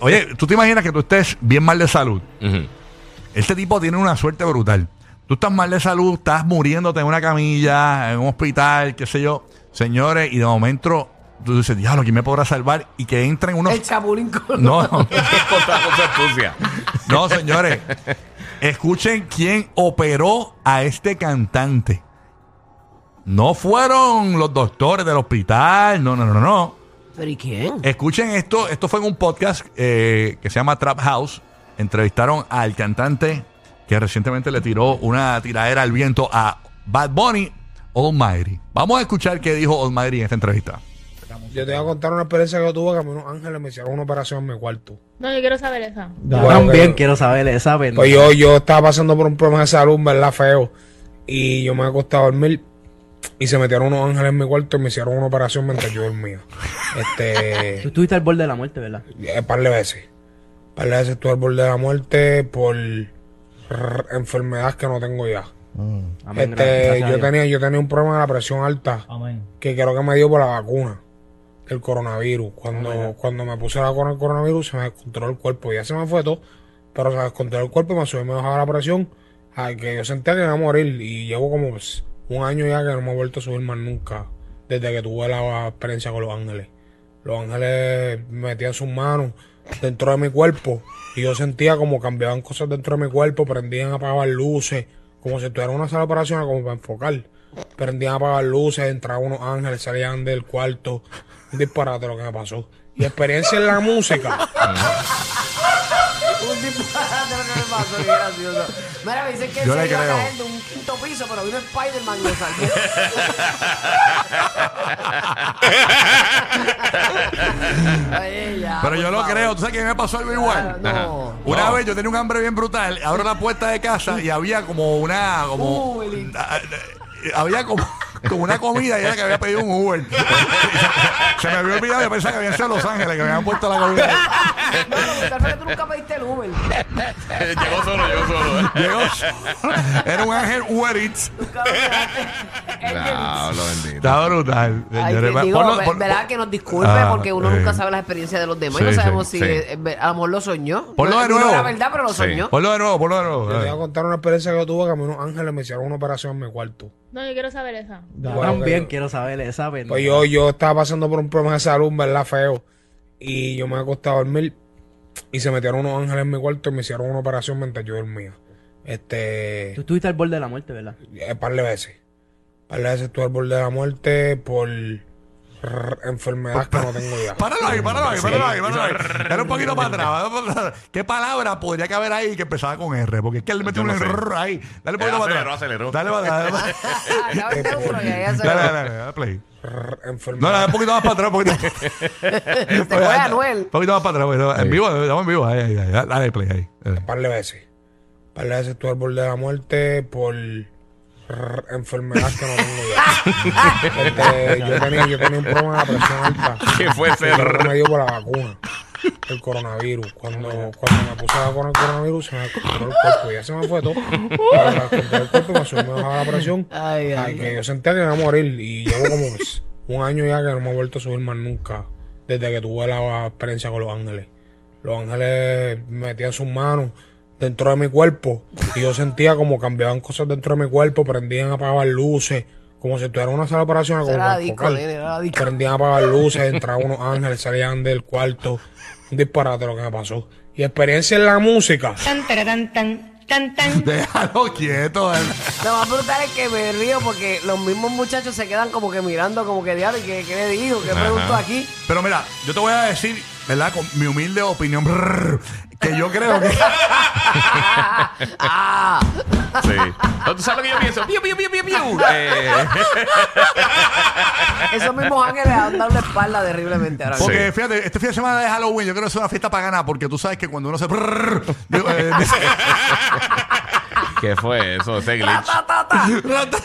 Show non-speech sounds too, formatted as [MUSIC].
Oye, oye, tú te imaginas que tú estés bien mal de salud. Ujú. Este tipo tiene una suerte brutal. Tú estás mal de salud, estás muriéndote en una camilla, en un hospital, qué sé yo. Señores, y de momento tú dices, diablo, ¿quién me podrá salvar? Y que entren unos... El chapulín con No, [LAUGHS] [LAUGHS] no, señores. Escuchen quién operó a este cantante. No fueron los doctores del hospital, no, no, no, no. ¿Pero y quién? Escuchen esto, esto fue en un podcast eh, que se llama Trap House. Entrevistaron al cantante que recientemente le tiró una tiradera al viento a Bad Bunny, Almighty. Vamos a escuchar qué dijo Almighty en esta entrevista. Yo te voy a contar una experiencia que yo tuve que a mí unos ángeles me hicieron una operación en mi cuarto. No, yo quiero saber esa. Yo Bueno, también que- quiero saber esa verdad. Pues yo, yo estaba pasando por un problema de salud, ¿verdad? Feo. Y yo me acostaba a dormir y se metieron unos ángeles en mi cuarto y me hicieron una operación mientras yo dormía. [LAUGHS] Tú Este, estuviste al borde de la muerte, ¿verdad? eh, par de veces. Par de veces estuve al borde de la muerte por enfermedades que no tengo ya. Amén, Este, a yo tenía, yo tenía un problema de la presión alta Amén. que creo que me dio por la vacuna del coronavirus. Cuando, cuando me puse la vacuna del coronavirus se me descontroló el cuerpo. Ya se me fue todo, pero se me descontroló el cuerpo y me subió y me bajaba la presión. Ay, que yo sentía que iba a morir y llevo como pues, un año ya que no me he vuelto a subir más nunca desde que tuve la experiencia con los ángeles. Los ángeles metían sus manos dentro de mi cuerpo y yo sentía como cambiaban cosas dentro de mi cuerpo, prendían a apagar luces, como si estuviera en una sala de operaciones como para enfocar. Prendían a apagar luces, entraban unos ángeles, salían del cuarto. Un disparate lo que me pasó. Y experiencia en la música. Un disparate lo que me pasó, qué gracioso. Mira, me dicen que él Yo se le iba a creo. caer de un quinto piso, pero vino Spider-Man y lo salvó. [LAUGHS] Ay, ya, Pero por yo lo favor. creo, ¿tú sabes que me pasó algo Ah, igual? No. Una No. vez yo tenía un hambre bien brutal, abro la puerta de casa y había como una, como, Uy. Ah, había como, como una comida y era que había pedido un Uber. Se me había olvidado, yo pensaba que habían sido Los Ángeles, que me habían puesto la comida. No, no, tal vez que tú nunca pediste el Uber. llegó solo, llegó solo. Llegó, era un ángel Uber Eats. Diablo, bendito. Está brutal. Ay, señores. digo, ¿verdad? Que nos disculpe Ah, porque uno eh. nunca sabe las experiencias de los demás Sí, y no sí, sabemos si sí. eh, a lo mejor lo soñó. Ponlo no, de no nuevo. era verdad, pero lo Sí. soñó. Ponlo de nuevo, ponlo de nuevo. Te voy a contar una experiencia que yo tuve que a mí unos ángeles me hicieron una operación en mi cuarto. No, yo quiero saber esa. Yo Bueno, también que- quiero saber esa verdad. Pues yo, yo estaba pasando por un problema de salud, ¿verdad? Feo. Y yo me acostaba a dormir y se metieron unos ángeles en mi cuarto y me hicieron una operación mientras yo dormía. Este. Tú estuviste al borde de la muerte, ¿verdad? Eh, par de veces. Par de veces estuve al borde de la muerte por enfermedades que no tengo ya. Páralo ahí, páralo ahí, páralo ahí, páralo ahí. Dale un poquito para atrás. un para atrás. ¿Qué palabra podría caber ahí que empezaba con R? Porque es que él metió un no. R ahí. Dale un poquito para aceleró, atrás. aceleró. Dale para atrás. Dale, [LAUGHS] y ahí dale, dale, dale, dale, play. No, dale enfermedades. un poquito más para atrás. Un poquito, [LAUGHS] Se fue Anuel. un poquito más para atrás. porque En vivo, estamos en vivo. Ahí, ahí, ahí. Dale play ahí. Dale. par de veces. Par de veces al borde de la muerte por enfermedades que no tengo ya. Este, yo, tenía, yo tenía un problema de la presión alta. [LAUGHS] ¿Qué fue ese? me dio por la vacuna el coronavirus. Cuando, cuando me puse la vacuna del coronavirus se me descontroló el cuerpo. Ya se me fue todo. Pero me descontroló el cuerpo y me subió me bajaba la presión. Ay, ay, Ay, que yo sentía que iba a morir y llevo como un año ya que no me he vuelto a subir más nunca desde que tuve la experiencia con los ángeles. Los ángeles metían sus manos dentro de mi cuerpo y yo sentía como cambiaban cosas dentro de mi cuerpo, prendían a apagar luces, como si estuviera en una sala de operaciones, como. Prendían a apagar luces, entraban unos ángeles, salían del cuarto. Un disparate lo que me pasó. Y experiencia en la música. Tan, tararán, tan, tan, tan. [LAUGHS] Déjalo quieto. él. Lo más brutal es que me río porque los mismos muchachos se quedan como que mirando, como que diablo, ¿qué, qué le digo? ¿Qué pregunto aquí? Pero mira, yo te voy a decir, ¿verdad? Con mi humilde opinión, brrr, que yo creo que. [LAUGHS] ah, Sí. ¿Tú sabes lo que yo pienso? Piu, piu, piu, piu, piu. [LAUGHS] Eh, esos mismos ángeles han dado la espalda terriblemente ahora mismo. Porque fíjate, este fin de semana de Halloween, yo creo que es una fiesta pagana, porque tú sabes que cuando uno se. brrr, digo, eh, dice- [LAUGHS] ¿Qué fue eso? Ese glitch. Ta, ta, ta. Rata-